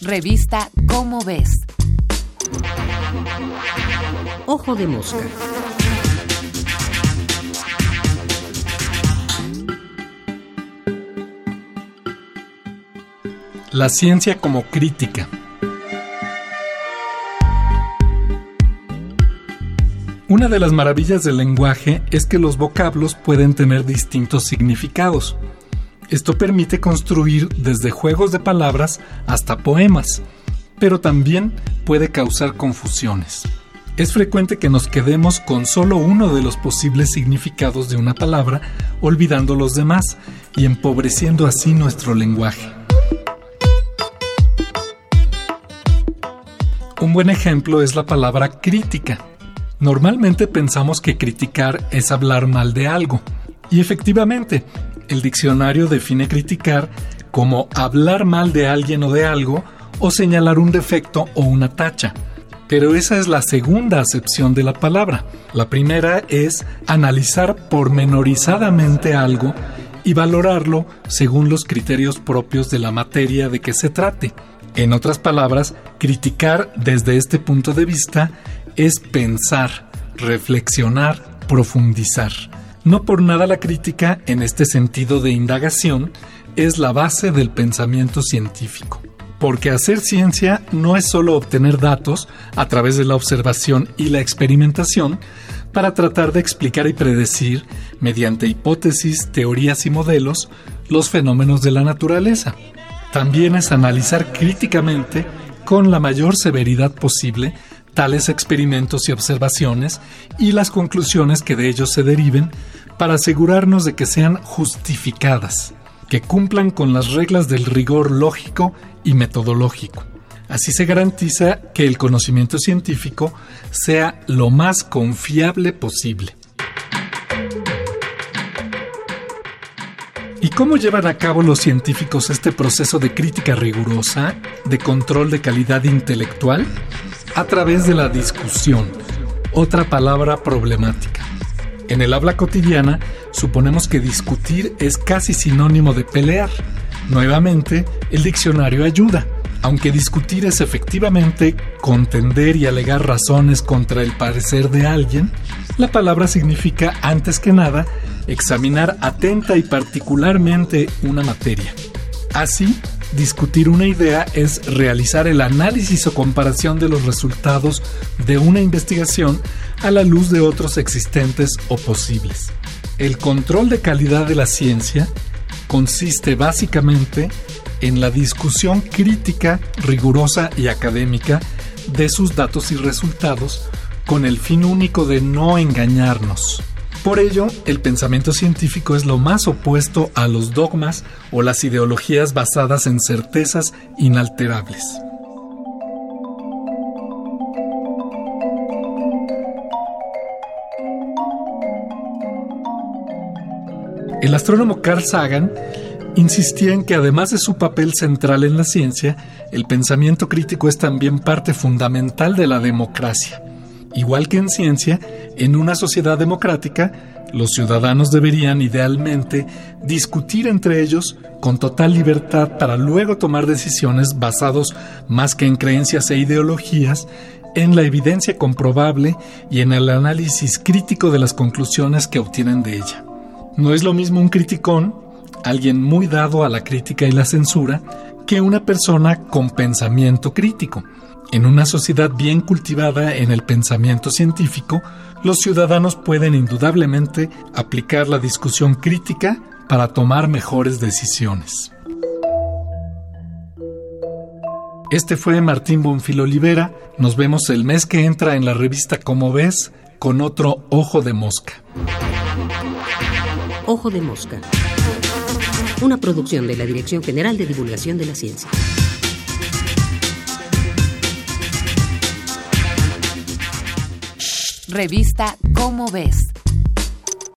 Revista Cómo ves. Ojo de mosca. La ciencia como crítica. Una de las maravillas del lenguaje es que los vocablos pueden tener distintos significados. Esto permite construir desde juegos de palabras hasta poemas, pero también puede causar confusiones. Es frecuente que nos quedemos con solo uno de los posibles significados de una palabra, olvidando los demás y empobreciendo así nuestro lenguaje. Un buen ejemplo es la palabra crítica. Normalmente pensamos que criticar es hablar mal de algo, y efectivamente, el diccionario define criticar como hablar mal de alguien o de algo o señalar un defecto o una tacha. Pero esa es la segunda acepción de la palabra. La primera es analizar pormenorizadamente algo y valorarlo según los criterios propios de la materia de que se trate. En otras palabras, criticar desde este punto de vista es pensar, reflexionar, profundizar. No por nada la crítica, en este sentido de indagación, es la base del pensamiento científico. Porque hacer ciencia no es solo obtener datos a través de la observación y la experimentación para tratar de explicar y predecir, mediante hipótesis, teorías y modelos, los fenómenos de la naturaleza. También es analizar críticamente, con la mayor severidad posible, tales experimentos y observaciones y las conclusiones que de ellos se deriven para asegurarnos de que sean justificadas, que cumplan con las reglas del rigor lógico y metodológico. Así se garantiza que el conocimiento científico sea lo más confiable posible. ¿Y cómo llevan a cabo los científicos este proceso de crítica rigurosa, de control de calidad intelectual? A través de la discusión, otra palabra problemática. En el habla cotidiana, suponemos que discutir es casi sinónimo de pelear. Nuevamente, el diccionario ayuda. Aunque discutir es efectivamente contender y alegar razones contra el parecer de alguien, la palabra significa, antes que nada, examinar atenta y particularmente una materia. Así, discutir una idea es realizar el análisis o comparación de los resultados de una investigación a la luz de otros existentes o posibles. El control de calidad de la ciencia consiste básicamente en la discusión crítica, rigurosa y académica de sus datos y resultados con el fin único de no engañarnos. Por ello, el pensamiento científico es lo más opuesto a los dogmas o las ideologías basadas en certezas inalterables. El astrónomo Carl Sagan insistía en que además de su papel central en la ciencia, el pensamiento crítico es también parte fundamental de la democracia. Igual que en ciencia, en una sociedad democrática, los ciudadanos deberían idealmente discutir entre ellos con total libertad para luego tomar decisiones basados más que en creencias e ideologías, en la evidencia comprobable y en el análisis crítico de las conclusiones que obtienen de ella. No es lo mismo un criticón, alguien muy dado a la crítica y la censura, que una persona con pensamiento crítico. En una sociedad bien cultivada en el pensamiento científico, los ciudadanos pueden indudablemente aplicar la discusión crítica para tomar mejores decisiones. Este fue Martín Bonfil Olivera. Nos vemos el mes que entra en la revista Como ves con otro Ojo de Mosca. Ojo de Mosca. Una producción de la Dirección General de Divulgación de la Ciencia. Revista Cómo ves.